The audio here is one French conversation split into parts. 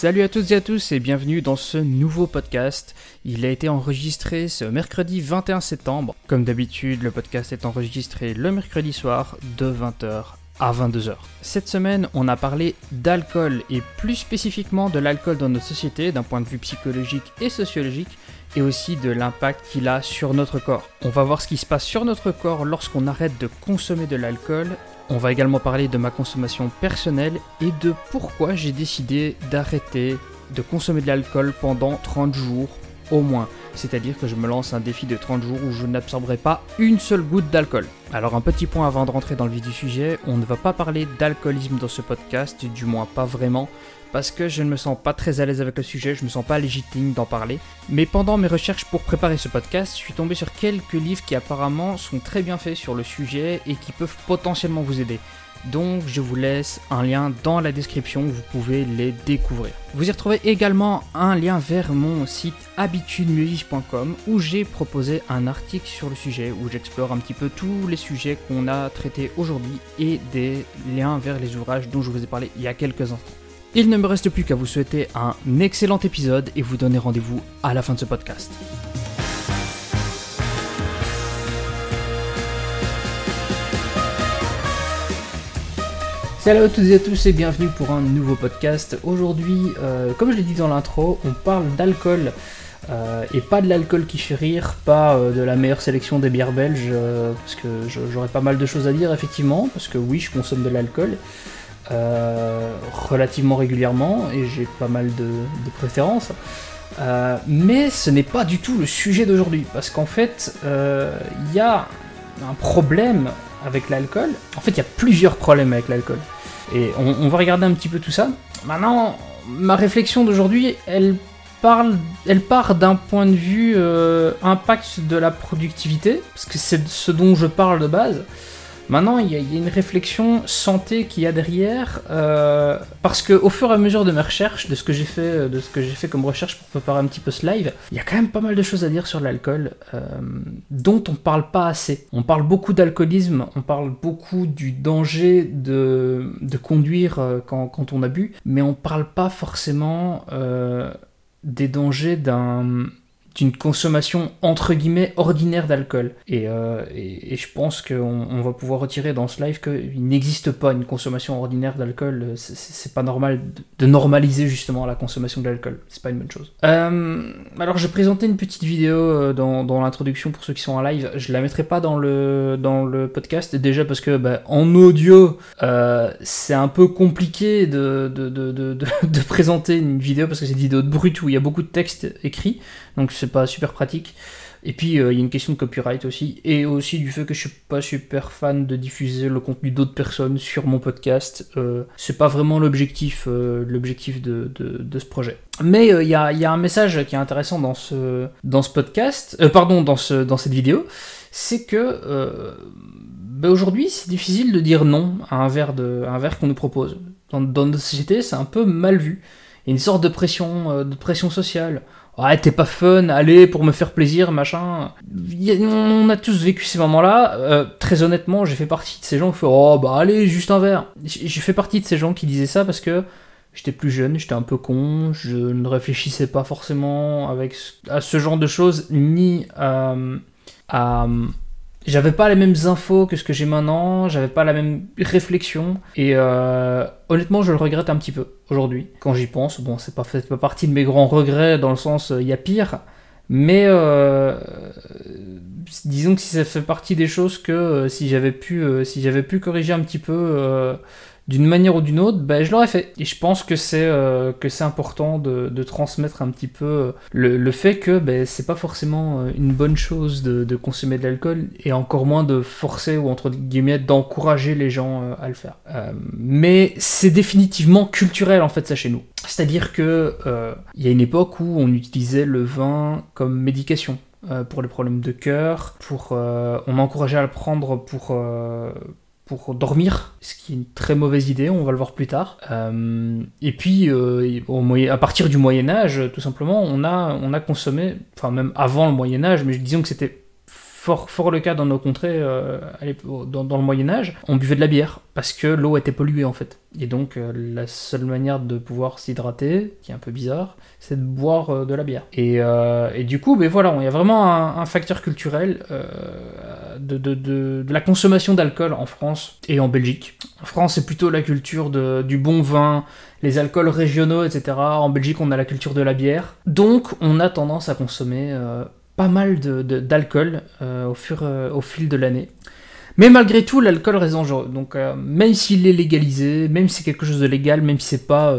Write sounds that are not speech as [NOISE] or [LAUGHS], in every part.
Salut à toutes et à tous et bienvenue dans ce nouveau podcast. Il a été enregistré ce mercredi 21 septembre. Comme d'habitude, le podcast est enregistré le mercredi soir de 20h à 22h. Cette semaine, on a parlé d'alcool et plus spécifiquement de l'alcool dans notre société d'un point de vue psychologique et sociologique et aussi de l'impact qu'il a sur notre corps. On va voir ce qui se passe sur notre corps lorsqu'on arrête de consommer de l'alcool. On va également parler de ma consommation personnelle et de pourquoi j'ai décidé d'arrêter de consommer de l'alcool pendant 30 jours au moins. C'est-à-dire que je me lance un défi de 30 jours où je n'absorberai pas une seule goutte d'alcool. Alors un petit point avant de rentrer dans le vif du sujet, on ne va pas parler d'alcoolisme dans ce podcast, du moins pas vraiment, parce que je ne me sens pas très à l'aise avec le sujet, je me sens pas légitime d'en parler. Mais pendant mes recherches pour préparer ce podcast, je suis tombé sur quelques livres qui apparemment sont très bien faits sur le sujet et qui peuvent potentiellement vous aider. Donc je vous laisse un lien dans la description vous pouvez les découvrir. Vous y retrouvez également un lien vers mon site habitudemieuxvivre.com où j'ai proposé un article sur le sujet où j'explore un petit peu tous les sujets qu'on a traités aujourd'hui et des liens vers les ouvrages dont je vous ai parlé il y a quelques instants. Il ne me reste plus qu'à vous souhaiter un excellent épisode et vous donner rendez-vous à la fin de ce podcast. Salut à toutes et à tous et bienvenue pour un nouveau podcast. Aujourd'hui, euh, comme je l'ai dit dans l'intro, on parle d'alcool euh, et pas de l'alcool qui fait rire, pas euh, de la meilleure sélection des bières belges, parce que j'aurais pas mal de choses à dire effectivement, parce que oui, je consomme de l'alcool relativement régulièrement et j'ai pas mal de, préférences. mais ce n'est pas du tout le sujet d'aujourd'hui, parce qu'en fait, il y a un problème avec l'alcool. En fait, il y a plusieurs problèmes avec l'alcool. Et on, va regarder un petit peu tout ça. Maintenant, ma réflexion d'aujourd'hui, elle parle, part d'un point de vue euh, impact de la productivité, parce que c'est ce dont je parle de base. Maintenant, il y, a une réflexion santé qu'il y a derrière, euh, parce que au fur et à mesure de mes recherches, de ce que j'ai fait, de ce que j'ai fait comme recherche pour préparer un petit peu ce live, il y a quand même pas mal de choses à dire sur l'alcool, euh, dont on parle pas assez. On parle beaucoup d'alcoolisme, on parle beaucoup du danger de, conduire euh, quand, quand, on a bu, mais on parle pas forcément des dangers d'un d'une consommation entre guillemets ordinaire d'alcool. Et, euh, et, je pense qu'on on va pouvoir retirer dans ce live qu'il n'existe pas une consommation ordinaire d'alcool. C'est pas normal de, normaliser justement la consommation de l'alcool. C'est pas une bonne chose. Euh, alors je présentais une petite vidéo euh, dans, dans l'introduction pour ceux qui sont en live. Je la mettrai pas dans le, dans le podcast déjà parce que bah, en audio c'est un peu compliqué de, de, de, [LAUGHS] de, présenter une vidéo parce que c'est une vidéo de brut où il y a beaucoup de texte écrit. Donc c'est pas super pratique. Et puis euh, il y a une question de copyright aussi, et aussi du fait que je suis pas super fan de diffuser le contenu d'autres personnes sur mon podcast. Euh, c'est pas vraiment l'objectif, euh, l'objectif de, de, ce projet. Mais il y a, y, a, un message qui est intéressant dans ce, dans ce podcast, pardon, dans, ce, dans cette vidéo, c'est que bah, aujourd'hui c'est difficile de dire non à un verre, de, un verre qu'on nous propose. Dans, dans notre société, c'est un peu mal vu. Il y a une sorte de pression, de pression sociale ouais, t'es pas fun, allez, pour me faire plaisir, machin. on a tous vécu ces moments-là. Euh, très honnêtement, j'ai fait partie de ces gens qui font, oh bah allez, juste un verre. J'ai fait partie de ces gens qui disaient ça parce que j'étais plus jeune, j'étais un peu con, je ne réfléchissais pas forcément avec, à ce genre de choses, ni à j'avais pas les mêmes infos que ce que j'ai maintenant, j'avais pas la même réflexion, et euh, honnêtement, je le regrette un petit peu aujourd'hui, quand j'y pense. Bon, c'est pas, pas partie de mes grands regrets, dans le sens, il y a pire, mais euh, disons que si ça fait partie des choses que euh, si j'avais pu, si j'avais pu corriger un petit peu d'une manière ou d'une autre, ben, je l'aurais fait. Et je pense que c'est euh, que c'est important de, de, transmettre un petit peu euh, le, le fait que ben, c'est pas forcément euh, une bonne chose de, de consommer de l'alcool et encore moins de forcer ou entre guillemets d'encourager les gens à le faire. mais c'est définitivement culturel en fait ça chez nous. C'est-à-dire que il y a une époque où on utilisait le vin comme médication. pour les problèmes de cœur, pour on encourageait à le prendre pour pour dormir, ce qui est une très mauvaise idée, on va le voir plus tard. Euh, et puis, euh, à partir du Moyen Âge, tout simplement, on a, on a consommé, enfin même avant le Moyen Âge, mais disons que c'était fort, le cas dans nos contrées, euh, dans, le Moyen Âge, on buvait de la bière parce que l'eau était polluée en fait. Et donc euh, la seule manière de pouvoir s'hydrater, qui est un peu bizarre, c'est de boire euh, de la bière. Et, du coup, ben voilà, il y a vraiment un, facteur culturel de, la consommation d'alcool en France et en Belgique. En France, c'est plutôt la culture du bon vin, les alcools régionaux, etc. En Belgique, on a la culture de la bière. Donc, on a tendance à consommer pas mal d'alcool euh, au, fur, euh, au fil de l'année. Mais malgré tout, l'alcool reste dangereux. Donc, euh, même s'il est légalisé, même si c'est quelque chose de légal, même si c'est pas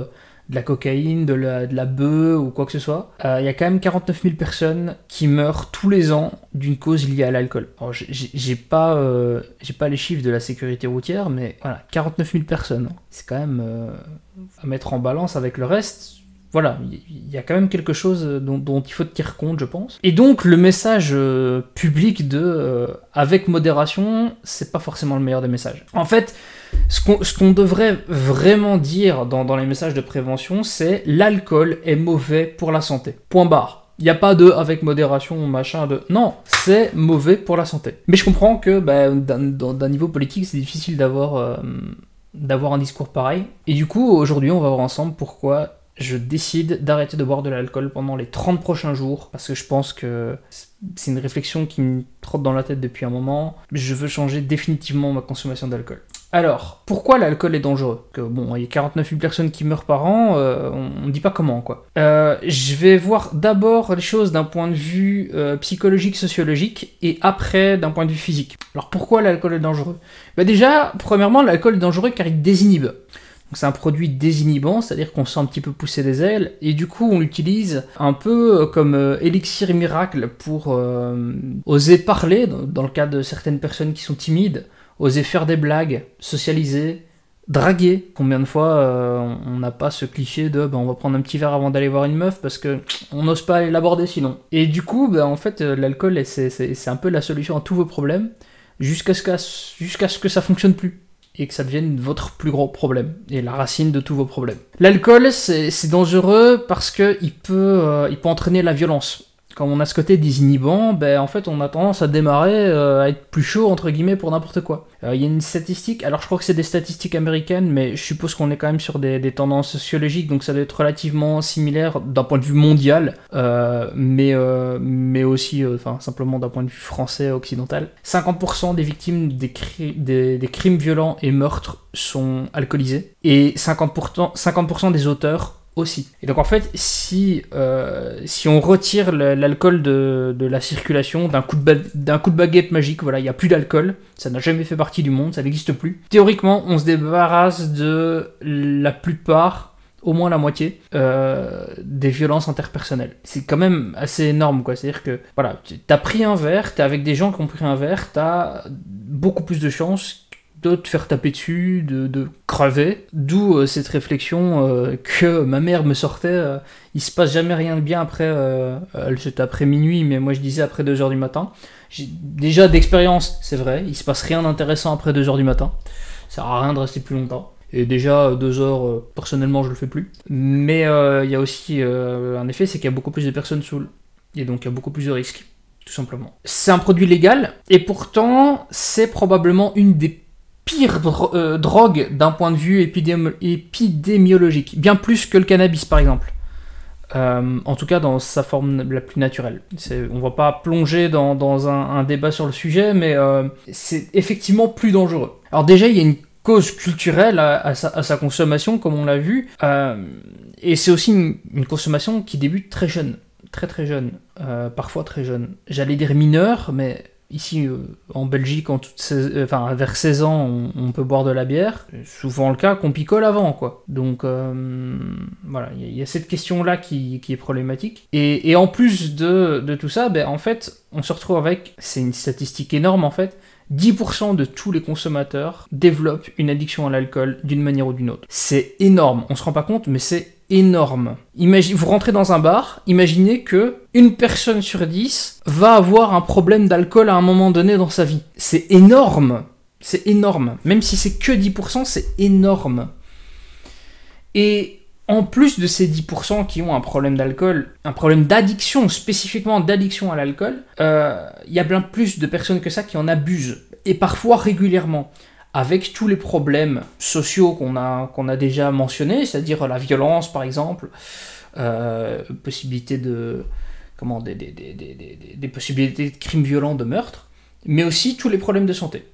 de la cocaïne, de la, de bœuf ou quoi que ce soit, il y a quand même 49 000 personnes qui meurent tous les ans d'une cause liée à l'alcool. Alors, j'ai pas, j'ai pas les chiffres de la sécurité routière, mais voilà, 49 000 personnes. C'est quand même à mettre en balance avec le reste voilà, il y a quand même quelque chose dont, il faut tenir compte, je pense. Et donc, le message euh, public de euh, avec modération, c'est pas forcément le meilleur des messages. En fait, ce qu'on devrait vraiment dire dans, les messages de prévention, c'est l'alcool est mauvais pour la santé. Point barre. Il n'y a pas de avec modération, machin, de. Non, c'est mauvais pour la santé. Mais je comprends que bah, d'un niveau politique, c'est difficile. Euh, d'avoir un discours pareil. Et du coup, aujourd'hui, on va voir ensemble pourquoi je décide d'arrêter de boire de l'alcool pendant les 30 prochains jours parce que je pense que c'est une réflexion qui me trotte dans la tête depuis un moment. Je veux changer définitivement ma consommation d'alcool. Alors, pourquoi l'alcool est dangereux? Que, Bon, il y a 49 000 personnes qui meurent par an, euh, on ne dit pas comment, quoi. Euh, je vais voir d'abord les choses d'un point de vue euh, psychologique, sociologique, et après d'un point de vue physique. Alors, pourquoi l'alcool est dangereux? Bah Déjà, premièrement, l'alcool est dangereux car il désinhibe c'est un produit désinhibant, c'est-à-dire qu'on sent un petit peu pousser des ailes, et du coup on l'utilise un peu euh, comme euh, élixir miracle pour euh, oser parler, dans, le cas de certaines personnes qui sont timides, oser faire des blagues, socialiser, draguer. Combien de fois on n'a pas ce cliché de ben, on va prendre un petit verre avant d'aller voir une meuf parce que on n'ose pas aller l'aborder sinon. Et du coup, ben, en fait, l'alcool c'est un peu la solution à tous vos problèmes jusqu'à ce, ce que ça fonctionne plus et que ça devienne votre plus gros problème et la racine de tous vos problèmes. L'alcool, c'est dangereux parce que il peut, euh, il peut entraîner la violence quand on a ce côté désinhibant, ben en fait on a tendance à démarrer euh, à être plus chaud entre guillemets pour n'importe quoi. Euh, il y a une statistique, alors je crois que c'est des statistiques américaines, mais je suppose qu'on est quand même sur des, tendances sociologiques, donc ça doit être relativement similaire d'un point de vue mondial, euh, mais, mais aussi simplement d'un point de vue français occidental. 50% des victimes des, des, des, crimes violents et meurtres sont alcoolisés, et 50%, 50 des auteurs Et donc en fait, si, euh, si on retire l'alcool de, la circulation d'un coup, de coup de baguette magique, voilà, il n'y a plus d'alcool, ça n'a jamais fait partie du monde, ça n'existe plus. Théoriquement, on se débarrasse de la plupart, au moins la moitié, euh, des violences interpersonnelles. C'est quand même assez énorme, quoi. C'est-à-dire que, voilà, t'as pris un verre, t'es avec des gens qui ont pris un verre, t'as beaucoup plus de chances de te faire taper dessus, de, crever. D'où euh, cette réflexion euh, que ma mère me sortait. Euh, il se passe jamais rien de bien après. c'était après minuit, mais moi je disais après 2h du matin. Déjà d'expérience, c'est vrai, il se passe rien d'intéressant après 2h du matin. Ça sert à rien de rester plus longtemps. Et déjà, 2 heures, personnellement, je le fais plus. Mais il y a aussi un effet, c'est qu'il y a beaucoup plus de personnes sous. Et donc, il y a beaucoup plus de risques, tout simplement. C'est un produit légal, et pourtant, c'est probablement une des pire euh, drogue d'un point de vue épidémiologique, bien plus que le cannabis par exemple. Euh, en tout cas dans sa forme la plus naturelle. On va pas plonger dans, un, débat sur le sujet, mais euh, c'est effectivement plus dangereux. Alors déjà, il y a une cause culturelle à, sa, consommation, comme on l'a vu, et c'est aussi une, consommation qui débute très jeune, très très jeune, parfois très jeune. J'allais dire mineur, mais Ici, euh, en Belgique, en euh, enfin, vers 16 ans, on, peut boire de la bière. Souvent le cas qu'on picole avant, quoi. Donc, euh, voilà, il y, a cette question-là qui, est problématique. Et, en plus de, de, tout ça, ben, en fait, on se retrouve avec, c'est une statistique énorme, en fait, 10% de tous les consommateurs développent une addiction à l'alcool d'une manière ou d'une autre. C'est énorme, on se rend pas compte, mais c'est énorme. Vous rentrez dans un bar, imaginez que une personne sur 10 va avoir un problème d'alcool à un moment donné dans sa vie. C'est énorme. C'est énorme. Même si c'est que 10%, c'est énorme. Et en plus de ces 10% qui ont un problème d'alcool, un problème d'addiction, spécifiquement d'addiction à l'alcool, euh, il y a bien plus de personnes que ça qui en abusent, et parfois régulièrement, avec tous les problèmes sociaux qu'on a, a déjà mentionnés, c'est-à-dire la violence par exemple, euh, possibilité de, comment, des, des, des, des, possibilités de crimes violents, de meurtres, mais aussi tous les problèmes de santé.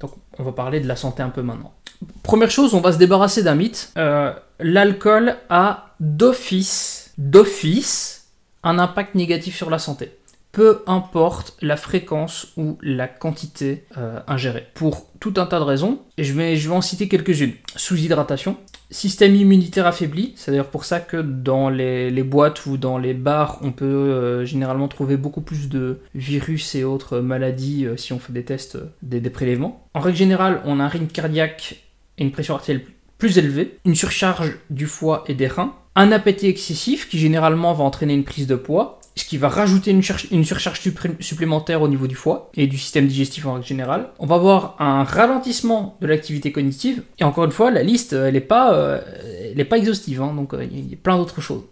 Donc on va parler de la santé un peu maintenant. Première chose, on va se débarrasser d'un mythe. Euh, l'alcool a d'office, d'office, un impact négatif sur la santé. Peu importe la fréquence ou la quantité euh, ingérée. Pour tout un tas de raisons, et je vais, en citer quelques-unes. Sous-hydratation, système immunitaire affaibli, c'est d'ailleurs pour ça que dans les, boîtes ou dans les bars, on peut euh, généralement trouver beaucoup plus de virus et autres maladies si on fait des tests, des, des prélèvements. En règle générale, on a un rythme cardiaque et une pression artérielle plus élevée, une surcharge du foie et des reins, un appétit excessif qui généralement va entraîner une prise de poids, ce qui va rajouter une, surcharge supplémentaire au niveau du foie et du système digestif en règle générale. On va avoir un ralentissement de l'activité cognitive, et encore une fois, la liste, elle n'est pas, euh, pas exhaustive, hein, donc euh, il y a plein d'autres choses.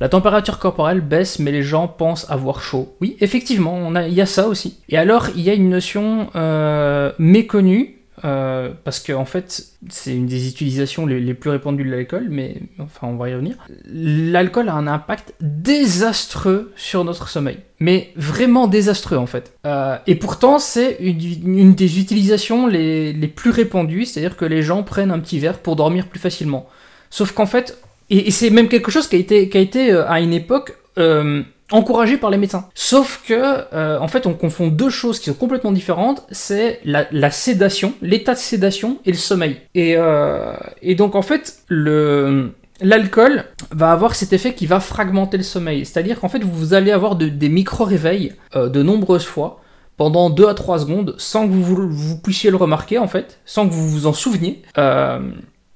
La température corporelle baisse, mais les gens pensent avoir chaud. Oui, effectivement, il y a ça aussi. Et alors, il y a une notion euh, méconnue euh, parce que en fait, c'est une des utilisations les, plus répandues de l'alcool, mais enfin, on va y revenir. L'alcool a un impact désastreux sur notre sommeil, mais vraiment désastreux en fait. Euh, et pourtant, c'est une, des utilisations les, plus répandues, c'est-à-dire que les gens prennent un petit verre pour dormir plus facilement. Sauf qu'en fait, et, c'est même quelque chose qui a été, qui a été euh, à une époque encouragé par les médecins. Sauf que, euh, en fait, on confond deux choses qui sont complètement différentes. C'est la, sédation, l'état de sédation et le sommeil. Et, euh, et donc, en fait, le L'alcool va avoir cet effet qui va fragmenter le sommeil. C'est-à-dire qu'en fait, vous allez avoir des micro-réveils euh, de nombreuses fois pendant 2 à 3 secondes sans que vous, vous, puissiez le remarquer en fait, sans que vous vous en souveniez.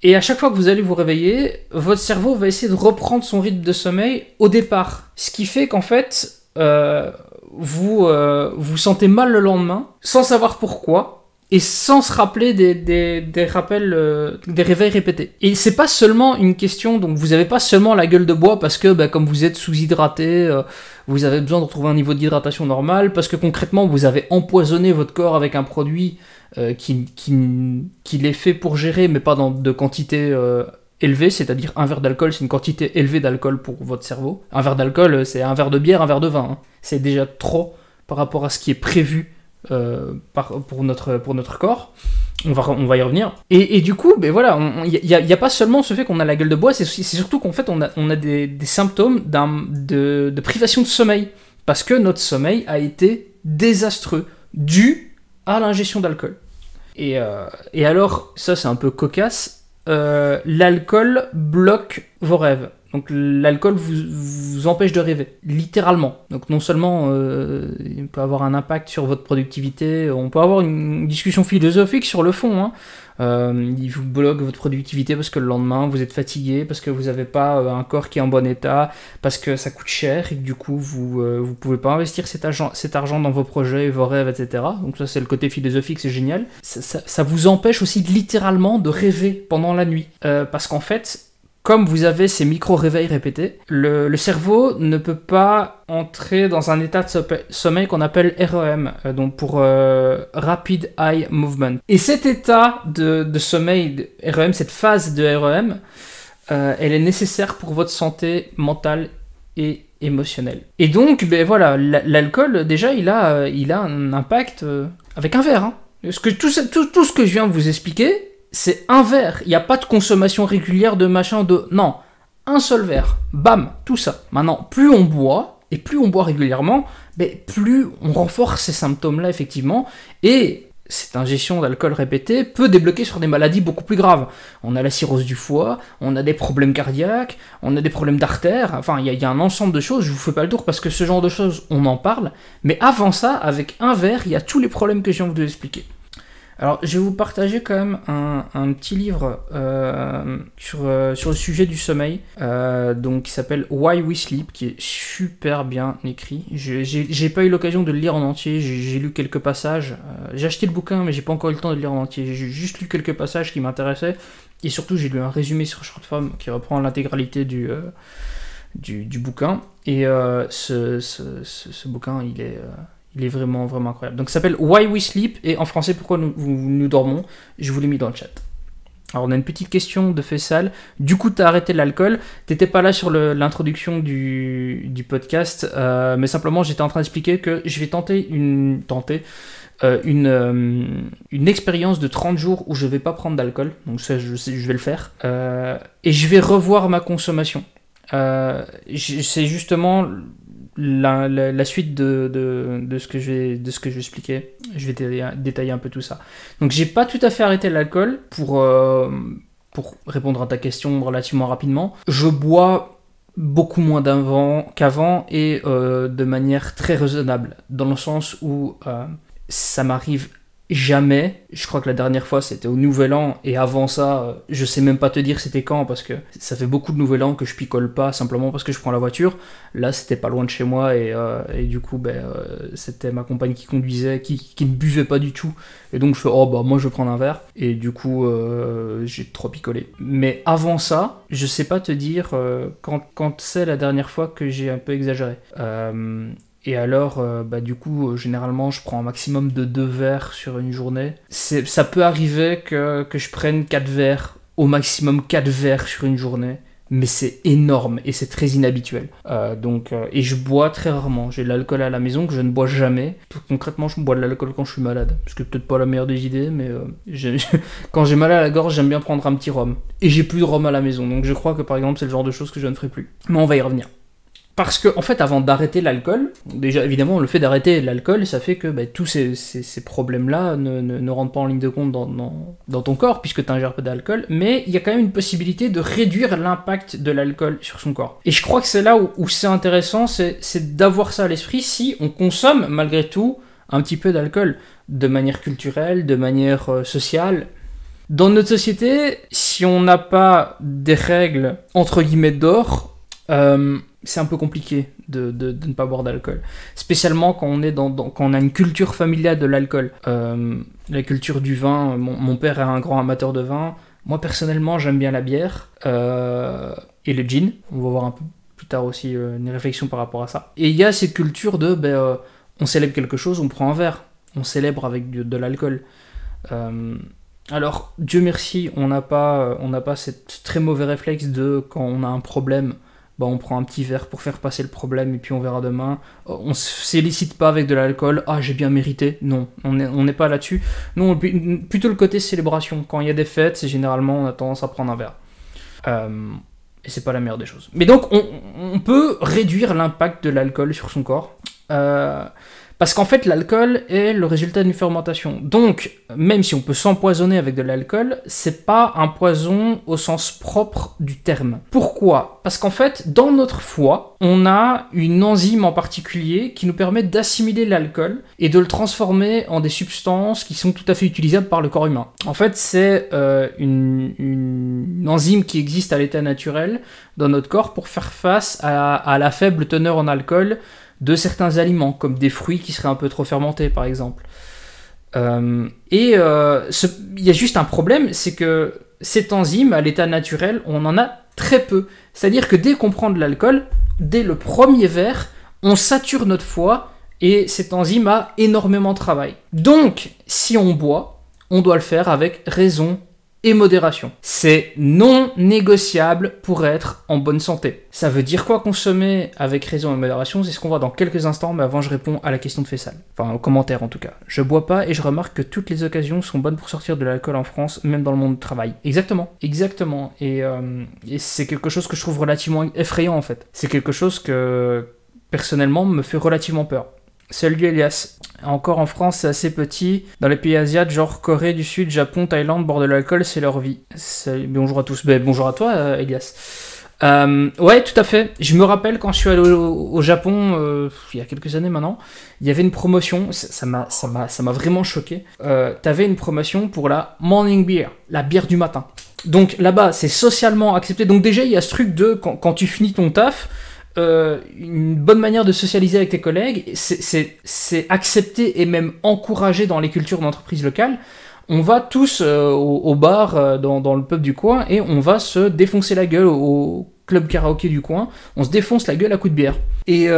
Et à chaque fois que vous allez vous réveiller, votre cerveau va essayer de reprendre son rythme de sommeil au départ. Ce qui fait qu'en fait, euh, vous euh, vous sentez mal le lendemain, sans savoir pourquoi, et sans se rappeler des, rappels, euh, des réveils répétés. Et c'est pas seulement une question, donc vous avez pas seulement la gueule de bois parce que bah, comme vous êtes sous-hydraté, vous avez besoin de retrouver un niveau d'hydratation normal, parce que concrètement vous avez empoisonné votre corps avec un produit euh, qui, qui, qui l'est fait pour gérer, mais pas dans de quantité élevée, c'est-à-dire un verre d'alcool, c'est une quantité élevée d'alcool pour votre cerveau. Un verre d'alcool, c'est un verre de bière, un verre de vin. Hein. C'est déjà trop par rapport à ce qui est prévu euh, pour, notre, pour notre corps. On va, on va y revenir. Et, du coup, ben voilà, il n'y a, pas seulement ce fait qu'on a la gueule de bois, c'est surtout qu'en fait on a, on a des, des symptômes de, de privation de sommeil. Parce que notre sommeil a été désastreux, dû à l'ingestion d'alcool. Et, euh, et, alors, ça c'est un peu cocasse, euh, l'alcool bloque vos rêves. Donc l'alcool vous, vous, empêche de rêver, littéralement. Donc non seulement euh, il peut avoir un impact sur votre productivité, on peut avoir une discussion philosophique sur le fond. Hein. Euh, il vous bloque votre productivité parce que le lendemain vous êtes fatigué, parce que vous n'avez pas euh, un corps qui est en bon état, parce que ça coûte cher et que du coup vous ne vous pouvez pas investir cet argent, cet argent dans vos projets, vos rêves, etc. Donc ça c'est le côté philosophique, c'est génial. Ça, vous empêche aussi littéralement de rêver pendant la nuit. parce qu'en fait, comme vous avez ces micro-réveils répétés, le, cerveau ne peut pas entrer dans un état de sommeil qu'on appelle REM, euh, donc pour euh, Rapid Eye Movement. Et cet état de, sommeil REM, cette phase de REM, euh, elle est nécessaire pour votre santé mentale et émotionnelle. Et donc, ben voilà, l'alcool, déjà, il a, il a un impact avec un verre. Hein. que, tout, tout, tout ce que je viens de vous expliquer, c'est un verre. Il n'y a pas de consommation régulière de machin, de. Non. Un seul verre. Bam, tout ça. Maintenant, plus on boit, et plus on boit régulièrement, mais plus on renforce ces symptômes-là, effectivement. Et cette ingestion d'alcool répétée peut débloquer sur des maladies beaucoup plus graves. On a la cirrhose du foie, on a des problèmes cardiaques, on a des problèmes d'artères, enfin il y, a un ensemble de choses, je vous fais pas le tour parce que ce genre de choses on en parle, mais avant ça, avec un verre, il y a tous les problèmes que je viens de vous expliquer. Alors, je vais vous partager quand même un, petit livre euh, sur, euh, sur le sujet du sommeil, euh, donc qui s'appelle Why We Sleep, qui est super bien écrit. J'ai pas eu l'occasion de le lire en entier, j'ai lu quelques passages. j'ai acheté le bouquin, mais j'ai pas encore eu le temps de le lire en entier. J'ai juste lu quelques passages qui m'intéressaient, et surtout j'ai lu un résumé sur Shortform qui reprend l'intégralité du, du, bouquin. Et ce, ce, bouquin, il est il est vraiment, vraiment incroyable. Donc ça s'appelle Why We Sleep et en français Pourquoi nous, nous dormons. Je vous l'ai mis dans le chat. Alors on a une petite question de Fessal. Du coup, tu as arrêté l'alcool. T'étais pas là sur l'introduction du, du, podcast, euh, mais simplement j'étais en train d'expliquer que je vais tenter une tenter euh, une, euh, une expérience de 30 jours où je vais pas prendre d'alcool. Donc ça, je vais le faire. et je vais revoir ma consommation. C'est justement la, suite de, ce que je vais, je vais expliquer. Je vais détailler, un peu tout ça. Donc j'ai pas tout à fait arrêté l'alcool pour, euh, répondre à ta question relativement rapidement. Je bois beaucoup moins qu'avant et euh, de manière très raisonnable, dans le sens où euh, ça m'arrive jamais. Je crois que la dernière fois c'était au Nouvel An et avant ça, euh, je sais même pas te dire c'était quand parce que ça fait beaucoup de Nouvel An que je picole pas simplement parce que je prends la voiture. Là c'était pas loin de chez moi et, euh, du coup ben, euh, c'était ma compagne qui conduisait, qui, ne buvait pas du tout. Et donc je fais oh bah moi je vais prendre un verre et du coup j'ai trop picolé. Mais avant ça, je sais pas te dire quand c'est la dernière fois que j'ai un peu exagéré. Et alors, euh, bah, du coup, euh, généralement, je prends un maximum de 2 verres sur une journée. Ça peut arriver que, que, je prenne 4 verres, au maximum 4 verres sur une journée. Mais c'est énorme et c'est très inhabituel. Euh, donc, et je bois très rarement. J'ai de l'alcool à la maison que je ne bois jamais. Concrètement, je bois de l'alcool quand je suis malade. Ce qui peut-être pas la meilleure des idées, mais [LAUGHS] quand j'ai mal à la gorge, j'aime bien prendre un petit rhum. Et j'ai plus de rhum à la maison. Donc je crois que par exemple, c'est le genre de choses que je ne ferai plus. Mais on va y revenir. Parce que, en fait, avant d'arrêter l'alcool, déjà évidemment, le fait d'arrêter l'alcool, ça fait que bah, tous ces, problèmes-là ne, ne, rentrent pas en ligne de compte dans, ton corps, puisque tu ingères pas d'alcool, mais il y a quand même une possibilité de réduire l'impact de l'alcool sur son corps. Et je crois que c'est là où, où c'est intéressant, c'est d'avoir ça à l'esprit si on consomme malgré tout un petit peu d'alcool, de manière culturelle, de manière euh, sociale. Dans notre société, si on n'a pas des règles entre guillemets d'or, euh, c'est un peu compliqué de, ne pas boire d'alcool. Spécialement quand on, est dans, quand on a une culture familiale de l'alcool. Euh, la culture du vin, mon, père est un grand amateur de vin. Moi personnellement j'aime bien la bière euh, et le gin. On va voir un peu plus tard aussi euh, une réflexion par rapport à ça. Et il y a cette culture de ben, on célèbre quelque chose, on prend un verre. On célèbre avec de, de l'alcool. alors Dieu merci, on n'a pas, on pas très mauvais réflexe de quand on a un problème bah, on prend un petit verre pour faire passer le problème et puis on verra demain. Euh, on se félicite pas avec de l'alcool, ah j'ai bien mérité. Non, on n'est pas là-dessus. Non, plutôt le côté célébration. Quand il y a des fêtes, c'est généralement on a tendance à prendre un verre. Euh, et c'est pas la meilleure des choses. Mais donc on, peut réduire l'impact de l'alcool sur son corps. Euh, parce qu'en fait, l'alcool est le résultat d'une fermentation. Donc, même si on peut s'empoisonner avec de l'alcool, c'est pas un poison au sens propre du terme. Pourquoi? Parce qu'en fait, dans notre foie, on a une enzyme en particulier qui nous permet d'assimiler l'alcool et de le transformer en des substances qui sont tout à fait utilisables par le corps humain. En fait, c'est euh, une, enzyme qui existe à l'état naturel dans notre corps pour faire face à la faible teneur en alcool de certains aliments, comme des fruits qui seraient un peu trop fermentés par exemple. Euh, et euh, il y a juste un problème, c'est que cette enzyme, à l'état naturel, on en a très peu. C'est-à-dire que dès qu'on prend de l'alcool, dès le premier verre, on sature notre foie et cette enzyme a énormément de travail. Donc, si on boit, on doit le faire avec raison et modération. C'est non négociable pour être en bonne santé. Ça veut dire quoi consommer avec raison et modération? C'est ce qu'on voit dans quelques instants, mais avant je réponds à la question de Fessal. Enfin, au commentaire en tout cas. Je bois pas et je remarque que toutes les occasions sont bonnes pour sortir de l'alcool en France, même dans le monde du travail. Exactement, exactement. Et, euh, et c'est quelque chose que je trouve relativement effrayant en fait. C'est quelque chose que personnellement me fait relativement peur. Salut Elias. Encore en France, c'est assez petit. Dans les pays asiatiques, genre Corée du Sud, Japon, Thaïlande, bord de l'alcool, c'est leur vie. Bonjour à tous. Ben, bonjour à toi, euh, Elias. Euh, ouais, tout à fait. Je me rappelle quand je suis allé au, Japon, euh, il y a quelques années maintenant, il y avait une promotion, ça m'a vraiment choqué. T'avais une promotion pour la morning beer, la bière du matin. Donc là-bas, c'est socialement accepté. Donc déjà, il y a ce truc de quand tu finis ton taf, euh, une bonne manière de socialiser avec tes collègues, c'est accepté et même encouragé dans les cultures d'entreprise locales. On va tous euh, au, bar euh, dans, le pub du coin et on va se défoncer la gueule au, club karaoké du coin. On se défonce la gueule à coups de bière. Et,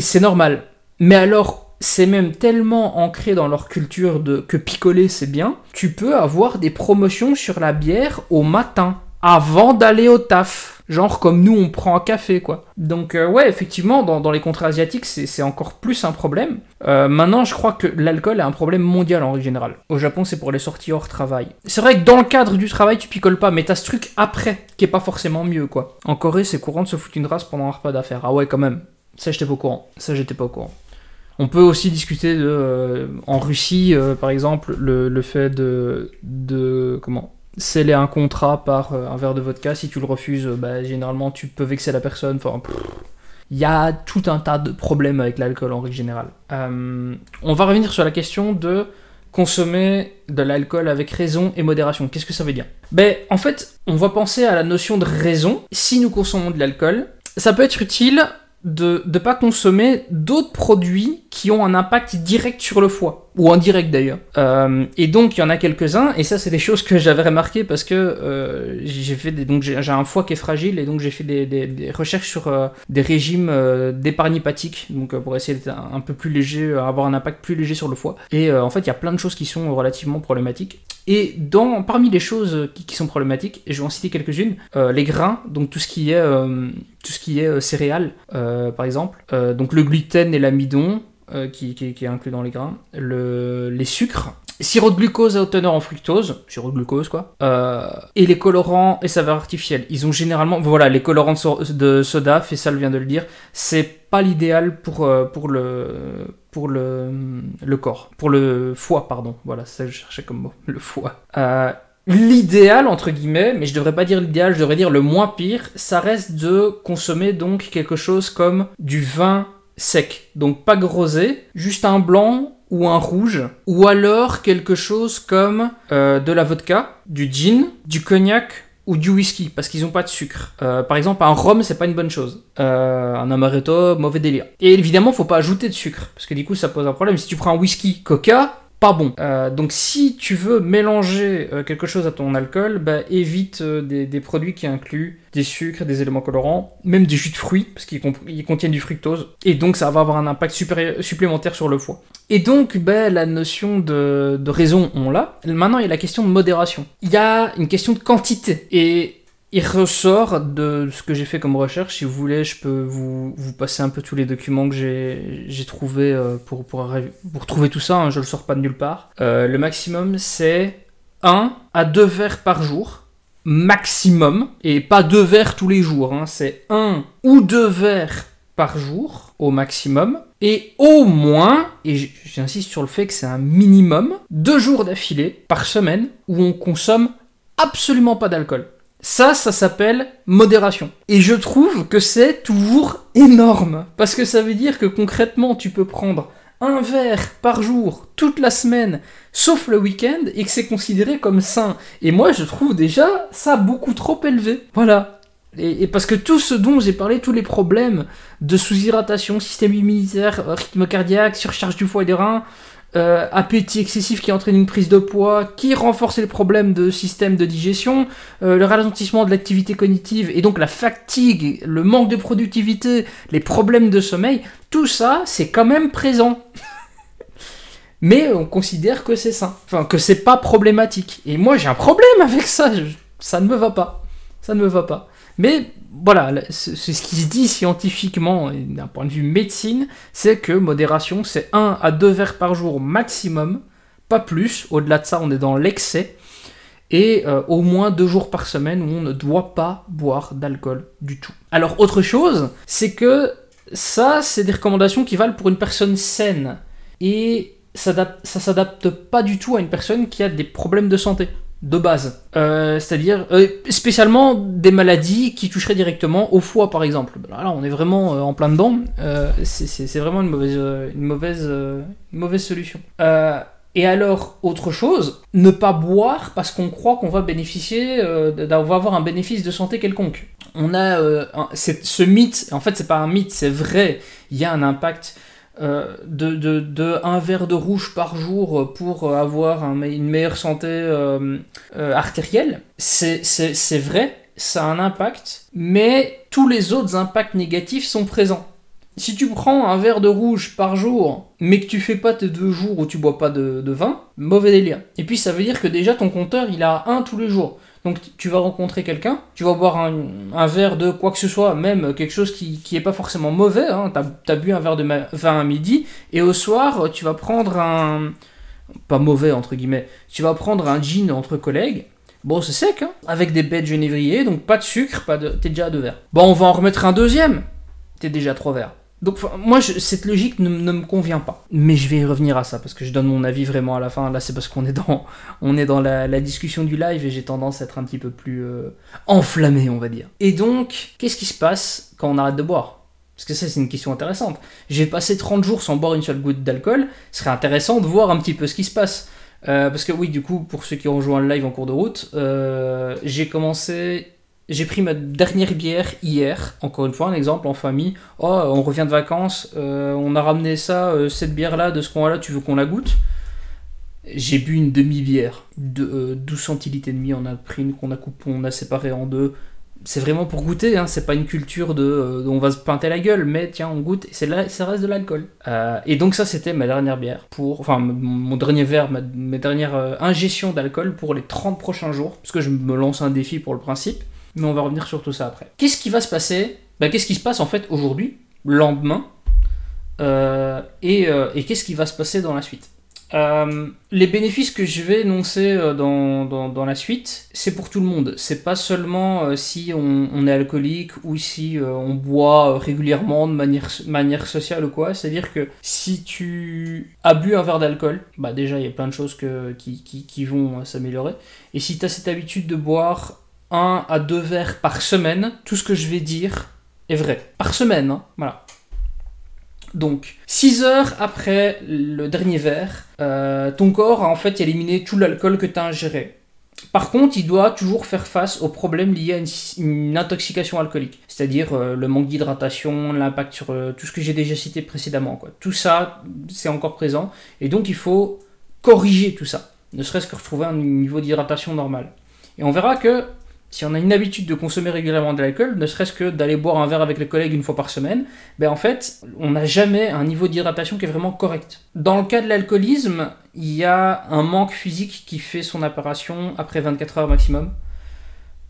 c'est normal. Mais alors, c'est même tellement ancré dans leur culture que picoler c'est bien. Tu peux avoir des promotions sur la bière au matin avant d'aller au taf. Genre comme nous on prend un café quoi. Donc euh, ouais effectivement dans, les contrats asiatiques c'est encore plus un problème. Euh, maintenant je crois que l'alcool est un problème mondial en règle générale. Au Japon c'est pour les sorties hors travail. C'est vrai que dans le cadre du travail tu picoles pas mais t'as ce truc après qui est pas forcément mieux quoi. En Corée c'est courant de se foutre une race pendant un repas d'affaires. Ah ouais quand même. Ça j'étais pas au courant. Ça j'étais pas au courant. On peut aussi discuter de, euh, en Russie, par exemple, le, le fait de, de comment? Sceller un contrat par euh, un verre de vodka. Si tu le refuses, euh, bah, généralement, tu peux vexer la personne. Enfin, il y a tout un tas de problèmes avec l'alcool en règle générale. Euh, on va revenir sur la question de consommer de l'alcool avec raison et modération. Qu'est-ce que ça veut dire? Ben, en fait, on va penser à la notion de raison. Si nous consommons de l'alcool, ça peut être utile de ne pas consommer d'autres produits qui ont un impact direct sur le foie, ou indirect d'ailleurs. Euh, et donc il y en a quelques-uns, et ça c'est des choses que j'avais remarqué parce que euh, j'ai fait des, donc j'ai un foie qui est fragile, et donc j'ai fait des, recherches sur euh, des régimes d'épargne hépatique, donc pour essayer d'être un, peu plus léger, avoir un impact plus léger sur le foie. Et en fait il y a plein de choses qui sont relativement problématiques. Et parmi les choses qui, sont problématiques, et je vais en citer quelques-unes, les grains, donc tout ce qui est, qui est céréales, par exemple, donc le gluten et l'amidon, euh, qui, est inclus dans les grains, le, les sucres, sirop de glucose à haute teneur en fructose, sirop de glucose quoi, euh, et les colorants et saveurs artificielles. Ils ont généralement, voilà, les colorants de, soda, Fessal vient de le dire, c'est pas l'idéal pour, euh, pour, le, pour le, le corps, pour le foie, pardon, voilà, ça je cherchais comme mot, le foie. L'idéal, entre guillemets, mais je devrais pas dire l'idéal, je devrais dire le moins pire, ça reste de consommer donc quelque chose comme du vin sec. Donc pas grosé, juste un blanc ou un rouge, ou alors quelque chose comme euh, de la vodka, du gin, du cognac ou du whisky, parce qu'ils n'ont pas de sucre. Euh, par exemple, un rhum, c'est pas une bonne chose. Euh, un amaretto, mauvais délire. Et évidemment, faut pas ajouter de sucre, parce que du coup, ça pose un problème. Si tu prends un whisky, coca, pas bon. Euh, donc si tu veux mélanger euh, quelque chose à ton alcool, bah, évite euh, des, produits qui incluent des sucres, des éléments colorants, même des jus de fruits, parce qu'ils contiennent du fructose, et donc ça va avoir un impact supplémentaire sur le foie. Et donc bah, la notion de, de raison, on l'a. Maintenant il y a la question de modération. Il y a une question de quantité. Et il ressort de ce que j'ai fait comme recherche. Si vous voulez, je peux vous, vous passer un peu tous les documents que j'ai trouvés euh, pour, pour, pour, trouver tout ça. Hein, je le sors pas de nulle part. Euh, le maximum, c'est 1 à 2 verres par jour. Maximum. Et pas 2 verres tous les jours. Hein, c'est 1 ou 2 verres par jour au maximum. Et au moins, et j'insiste sur le fait que c'est un minimum, 2 jours d'affilée par semaine où on consomme absolument pas d'alcool. Ça, ça s'appelle modération. Et je trouve que c'est toujours énorme. Parce que ça veut dire que concrètement, tu peux prendre un verre par jour toute la semaine, sauf le week-end, et que c'est considéré comme sain. Et moi, je trouve déjà ça beaucoup trop élevé. Voilà. Et, parce que tout ce dont j'ai parlé, tous les problèmes de sous-hydratation, système immunitaire, rythme cardiaque, surcharge du foie et des reins, euh, appétit excessif qui entraîne une prise de poids, qui renforce les problèmes de système de digestion, euh, le ralentissement de l'activité cognitive et donc la fatigue, le manque de productivité, les problèmes de sommeil, tout ça c'est quand même présent. [LAUGHS] Mais on considère que c'est sain, enfin que c'est pas problématique. Et moi j'ai un problème avec ça, ça ne me va pas. Ça ne me va pas. Mais voilà, c'est ce qui se dit scientifiquement d'un point de vue médecine, c'est que modération, c'est 1 à 2 verres par jour maximum, pas plus. Au-delà de ça, on est dans l'excès. Et euh, au moins deux jours par semaine où on ne doit pas boire d'alcool du tout. Alors autre chose, c'est que ça, c'est des recommandations qui valent pour une personne saine. Et ça s'adapte pas du tout à une personne qui a des problèmes de santé. De base. Euh, c'est-à-dire, euh, spécialement des maladies qui toucheraient directement au foie, par exemple. Là, on est vraiment euh, en plein dedans. c'est vraiment une mauvaise, une mauvaise, mauvaise solution. et alors, autre chose, ne pas boire parce qu'on croit qu'on va bénéficier, d'avoir avoir un bénéfice de santé quelconque. On a ce mythe, en fait, c'est pas un mythe, c'est vrai. Il y a un impact euh, de, de, un verre de rouge par jour pour avoir une meilleure santé euh, euh, artérielle, c'est vrai, ça a un impact, mais tous les autres impacts négatifs sont présents. Si tu prends un verre de rouge par jour, mais que tu fais pas tes deux jours où tu bois pas de, de vin, mauvais délire. Et puis ça veut dire que déjà ton compteur il a un tous les jours. Donc tu vas rencontrer quelqu'un, tu vas boire un, verre de quoi que ce soit, même quelque chose qui, qui est pas forcément mauvais, hein. tu bu un verre de vin à midi, et au soir tu vas prendre un... pas mauvais entre guillemets, tu vas prendre un gin entre collègues, Bon, c'est sec, hein, avec des baies de genévrier, donc pas de sucre, pas de... t'es déjà à deux verres. Bon, on va en remettre un deuxième, t'es déjà à trois verres. Donc moi, cette logique ne, me convient pas. Mais je vais y revenir à ça, parce que je donne mon avis vraiment à la fin. Là, c'est parce qu'on est dans, on est dans la, discussion du live et j'ai tendance à être un petit peu plus euh, enflammé, on va dire. Et donc, qu'est-ce qui se passe quand on arrête de boire? Parce que ça, c'est une question intéressante. J'ai passé 30 jours sans boire une seule goutte d'alcool. Ce serait intéressant de voir un petit peu ce qui se passe. Euh, parce que oui, du coup, pour ceux qui ont rejoint le live en cours de route, euh, j'ai commencé j'ai pris ma dernière bière hier, encore une fois un exemple en famille. Oh, on revient de vacances, euh, on a ramené ça, euh, cette bière-là, de ce coin-là, tu veux qu'on la goûte? J'ai bu une demi-bière, de 12 euh, centilitres et demi, on a pris une qu'on a coupé, on a séparé en deux. C'est vraiment pour goûter, hein, c'est pas une culture de on va se pinter la gueule, mais tiens, on goûte, c'est là, ça reste de l'alcool. et donc ça, c'était ma dernière bière, pour, enfin mon dernier verre, ma, ma dernière ingestion d'alcool pour les 30 prochains jours, parce que je me lance un défi pour le principe mais on va revenir sur tout ça après. Qu'est-ce qui va se passer? Bah, Qu'est-ce qui se passe en fait aujourd'hui, lendemain, euh, euh, et, qu'est-ce qui va se passer dans la suite? Euh, les bénéfices que je vais énoncer dans, dans, la suite, c'est pour tout le monde. C'est pas seulement si on, est alcoolique ou si on boit régulièrement de manière, manière sociale ou quoi. C'est-à-dire que si tu as bu un verre d'alcool, bah déjà il y a plein de choses que, qui, qui, qui vont s'améliorer. Et si tu as cette habitude de boire un à deux verres par semaine, tout ce que je vais dire est vrai. Par semaine, hein, voilà. Donc, 6 heures après le dernier verre, euh, ton corps a en fait éliminé tout l'alcool que tu as ingéré. Par contre, il doit toujours faire face aux problèmes liés à une, intoxication alcoolique, c'est-à-dire euh, le manque d'hydratation, l'impact sur euh, tout ce que j'ai déjà cité précédemment. Quoi. Tout ça, c'est encore présent, et donc il faut corriger tout ça, ne serait-ce que retrouver un niveau d'hydratation normal. Et on verra que si on a une habitude de consommer régulièrement de l'alcool, ne serait-ce que d'aller boire un verre avec les collègues une fois par semaine, ben en fait, on n'a jamais un niveau d'hydratation qui est vraiment correct. Dans le cas de l'alcoolisme, il y a un manque physique qui fait son apparition après 24 heures maximum.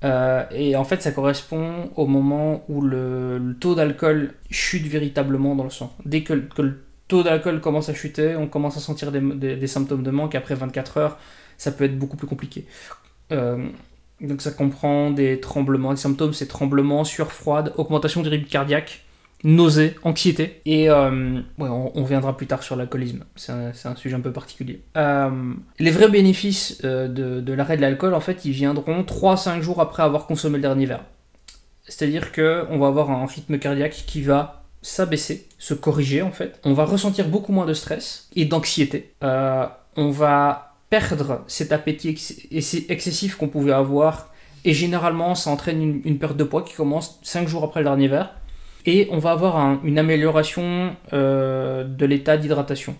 Euh, et en fait, ça correspond au moment où le, taux d'alcool chute véritablement dans le sang. Dès que, le taux d'alcool commence à chuter, on commence à sentir des, symptômes de manque. Après 24 heures, ça peut être beaucoup plus compliqué. Euh, donc ça comprend des tremblements, des symptômes, c'est tremblements, sueur froide, augmentation du rythme cardiaque, nausée, anxiété. Et euh, on, reviendra plus tard sur l'alcoolisme, c'est un, sujet un peu particulier. Euh, les vrais bénéfices euh, de, l'arrêt de l'alcool, en fait, ils viendront 3-5 jours après avoir consommé le dernier verre. C'est-à-dire qu'on va avoir un rythme cardiaque qui va s'abaisser, se corriger en fait. On va ressentir beaucoup moins de stress et d'anxiété. on va perdre cet appétit excessif qu'on pouvait avoir. Et généralement, ça entraîne une, perte de poids qui commence 5 jours après le dernier verre. Et on va avoir une amélioration euh, de l'état d'hydratation.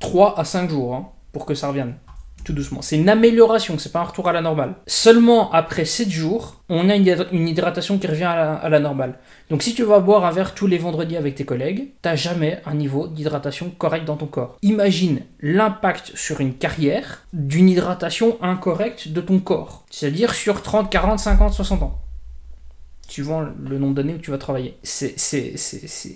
3 à 5 jours hein, pour que ça revienne tout doucement. C'est une amélioration, c'est pas un retour à la normale. Seulement après 7 jours, on a une, hydratation qui revient à la, normale. Donc si tu vas boire un verre tous les vendredis avec tes collègues, t'as jamais un niveau d'hydratation correct dans ton corps. Imagine l'impact sur une carrière d'une hydratation incorrecte de ton corps. C'est-à-dire sur 30, 40, 50, 60 ans. Suivant le nombre d'années où tu vas travailler. C'est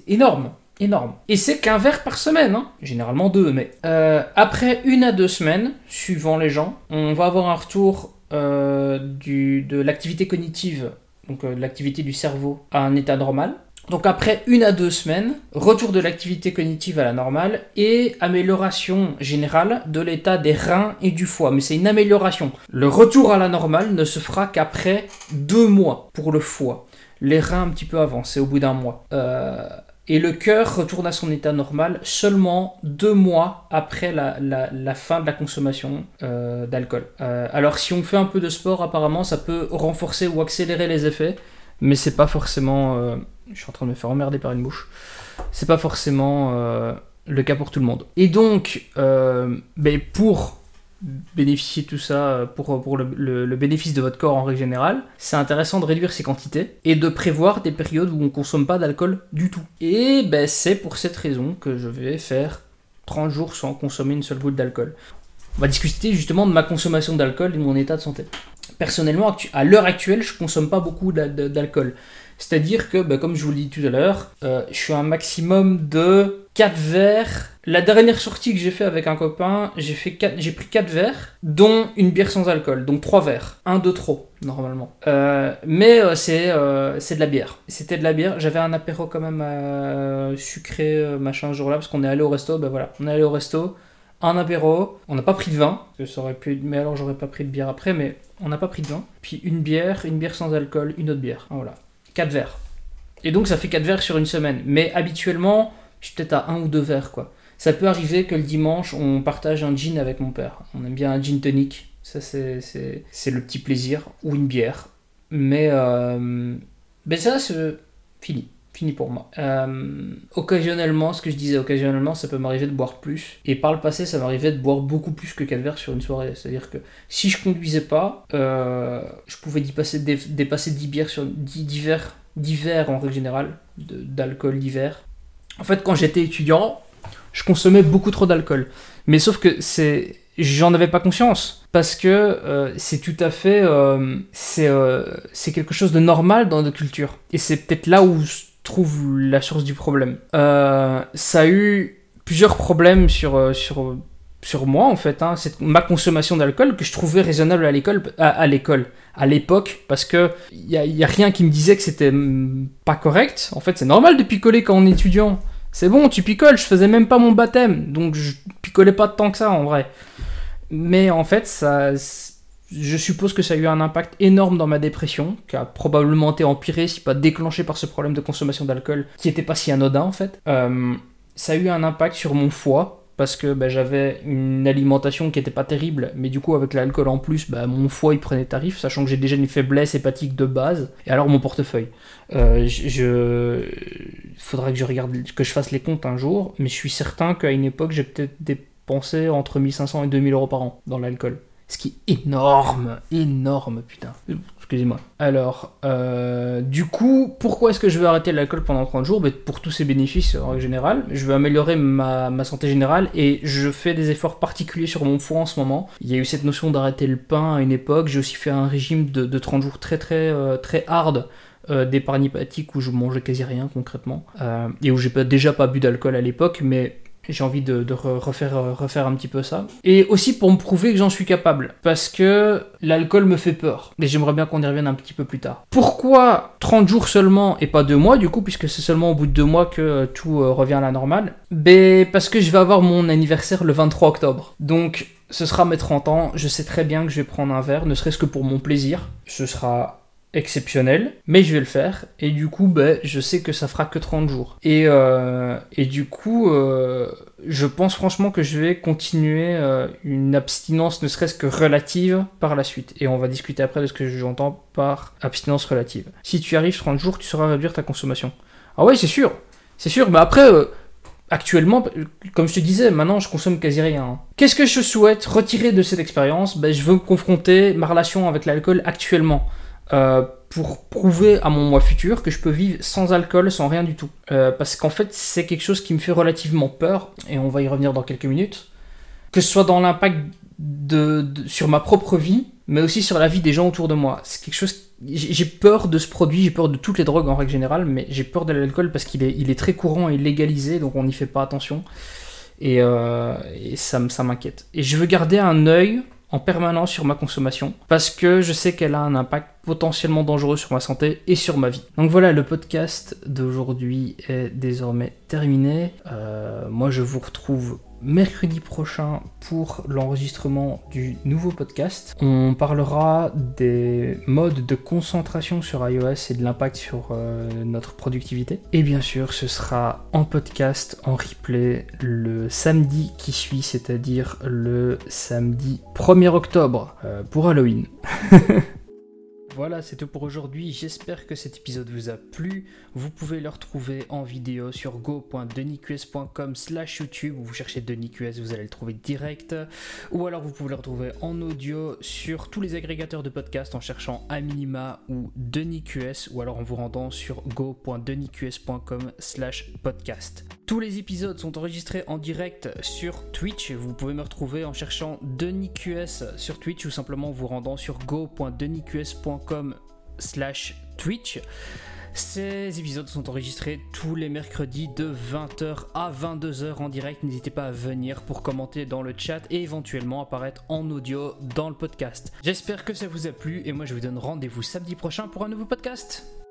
énorme énorme. Et c'est qu'un verre par semaine, hein. généralement deux, mais euh, après une à deux semaines, suivant les gens, on va avoir un retour euh, du, de l'activité cognitive, donc euh, l'activité du cerveau, à un état normal. Donc après une à deux semaines, retour de l'activité cognitive à la normale et amélioration générale de l'état des reins et du foie. Mais c'est une amélioration. Le retour à la normale ne se fera qu'après deux mois pour le foie. Les reins un petit peu avant, c'est au bout d'un mois. Euh, et le cœur retourne à son état normal seulement deux mois après la, fin de la consommation euh, d'alcool. Euh, alors si on fait un peu de sport, apparemment, ça peut renforcer ou accélérer les effets, mais c'est pas forcément je suis en train de me faire emmerder par une bouche. C'est pas forcément euh, le cas pour tout le monde. Et donc, euh, ben, pour bénéficier de tout ça, pour, pour le, bénéfice de votre corps en règle générale, c'est intéressant de réduire ses quantités et de prévoir des périodes où on consomme pas d'alcool du tout. Et ben, c'est pour cette raison que je vais faire 30 jours sans consommer une seule goutte d'alcool. On va discuter justement de ma consommation d'alcool et de mon état de santé. Personnellement, à l'heure actuelle, je consomme pas beaucoup d'alcool. C'est-à-dire que, bah, comme je vous l'ai dit tout à l'heure, euh, je suis un maximum de 4 verres. La dernière sortie que j'ai fait avec un copain, j'ai fait j'ai pris 4 verres, dont une bière sans alcool, donc 3 verres. Un de trop, normalement. Euh, mais euh, c'est, c'est de la bière. C'était de la bière. J'avais un apéro quand même sucré, machin, ce jour-là, parce qu'on est allé au resto. Ben voilà, on est allé au resto un apéro, on n'a pas pris de vin, que ça aurait mais alors j'aurais pas pris de bière après, mais on n'a pas pris de vin. Puis une bière, une bière sans alcool, une autre bière. Voilà. 4 verres. Et donc ça fait 4 verres sur une semaine. Mais habituellement, je suis peut-être à 1 ou 2 verres, quoi. Ça peut arriver que le dimanche, on partage un gin avec mon père. On aime bien un gin tonic. Ça, c'est, le petit plaisir. Ou une bière. Mais, euh, ben ça, c'est fini. Fini pour moi. Euh, occasionnellement, ce que je disais, occasionnellement, ça peut m'arriver de boire plus. Et par le passé, ça m'arrivait de boire beaucoup plus que 4 verres sur une soirée. C'est-à-dire que si je conduisais pas, euh, je pouvais dépasser, dépasser 10 bières sur 10, verres, 10 verres en règle générale, d'alcool d'hiver. En fait, quand j'étais étudiant, je consommais beaucoup trop d'alcool. Mais sauf que c'est j'en avais pas conscience parce que euh, c'est tout à fait c'est c'est quelque chose de normal dans notre culture et c'est peut-être là où trouve la source du problème. Euh, ça a eu plusieurs problèmes sur, euh, sur, sur moi, en fait. Hein. C'est ma consommation d'alcool que je trouvais raisonnable à l'école, à, l'école, à l'époque, parce que il y a, y a, rien qui me disait que c'était mm, pas correct. En fait, c'est normal de picoler quand on est étudiant. C'est bon, tu picoles, je faisais même pas mon baptême, donc je picolais pas tant que ça, en vrai. Mais en fait, ça je suppose que ça a eu un impact énorme dans ma dépression, qui a probablement été empiré, si pas déclenché par ce problème de consommation d'alcool, qui n'était pas si anodin en fait. Euh, ça a eu un impact sur mon foie, parce que bah, j'avais une alimentation qui n'était pas terrible, mais du coup avec l'alcool en plus, bah, mon foie il prenait tarif, sachant que j'ai déjà une faiblesse hépatique de base, et alors mon portefeuille. Euh, je, faudrait que je regarde, que je fasse les comptes un jour, mais je suis certain qu'à une époque j'ai peut-être dépensé entre 1500 et 2000 euros par an dans l'alcool. Ce qui est énorme, énorme, putain. Excusez-moi. Alors, euh, du coup, pourquoi est-ce que je veux arrêter l'alcool pendant 30 jours? Ben, Pour tous ses bénéfices en général. Je veux améliorer ma, santé générale et je fais des efforts particuliers sur mon foie en ce moment. Il y a eu cette notion d'arrêter le pain à une époque. J'ai aussi fait un régime de, 30 jours très très euh, très hard. Euh, d'épargne hépatique où je mangeais quasi rien concrètement et où j'ai déjà pas bu d'alcool à l'époque mais j'ai envie de, refaire, euh, refaire un petit peu ça. Et aussi pour me prouver que j'en suis capable. Parce que l'alcool me fait peur. Et j'aimerais bien qu'on y revienne un petit peu plus tard. Pourquoi 30 jours seulement et pas 2 mois du coup, puisque c'est seulement au bout de 2 mois que euh, tout euh, revient à la normale? Ben parce que je vais avoir mon anniversaire le 23 octobre. Donc ce sera mes 30 ans. Je sais très bien que je vais prendre un verre, ne serait-ce que pour mon plaisir. Ce sera exceptionnel, mais je vais le faire. Et du coup, ben, je sais que ça fera que 30 jours. Et, euh, et du coup, euh, je pense franchement que je vais continuer euh, une abstinence ne serait-ce que relative par la suite. Et on va discuter après de ce que j'entends par abstinence relative. Si tu arrives 30 jours, tu sauras réduire ta consommation. Ah ouais, c'est sûr. C'est sûr, mais après... Actuellement, comme je te disais, maintenant je consomme quasi rien. Qu'est-ce que je souhaite retirer de cette expérience? Ben, Je veux confronter ma relation avec l'alcool actuellement. Euh, pour prouver à mon moi futur que je peux vivre sans alcool, sans rien du tout. Euh, parce qu'en fait, c'est quelque chose qui me fait relativement peur, et on va y revenir dans quelques minutes. Que ce soit dans l'impact de, sur ma propre vie, mais aussi sur la vie des gens autour de moi. C'est quelque chose. J'ai peur de ce produit, j'ai peur de toutes les drogues en règle générale, mais j'ai peur de l'alcool parce qu'il est, il est très courant et légalisé, donc on n'y fait pas attention. Et, euh, et ça, ça m'inquiète. Et je veux garder un œil en permanence sur ma consommation parce que je sais qu'elle a un impact potentiellement dangereux sur ma santé et sur ma vie. Donc voilà, le podcast d'aujourd'hui est désormais terminé. Euh, moi, je vous retrouve mercredi prochain pour l'enregistrement du nouveau podcast. On parlera des modes de concentration sur iOS et de l'impact sur euh, notre productivité. Et bien sûr, ce sera en podcast, en replay, le samedi qui suit, c'est-à-dire le samedi 1er octobre euh, pour Halloween. [LAUGHS] Voilà, c'est tout pour aujourd'hui. J'espère que cet épisode vous a plu. Vous pouvez le retrouver en vidéo sur go.denisqs.com slash YouTube. Vous cherchez DenisQS, vous allez le trouver direct. Ou alors vous pouvez le retrouver en audio sur tous les agrégateurs de podcasts en cherchant Aminima ou DenisQS ou alors en vous rendant sur go.denisqs.com slash podcast. Tous les épisodes sont enregistrés en direct sur Twitch. Vous pouvez me retrouver en cherchant DenisQS sur Twitch ou simplement vous rendant sur go.denisqs.com slash Twitch. Ces épisodes sont enregistrés tous les mercredis de 20h à 22h en direct. N'hésitez pas à venir pour commenter dans le chat et éventuellement apparaître en audio dans le podcast. J'espère que ça vous a plu et moi je vous donne rendez-vous samedi prochain pour un nouveau podcast.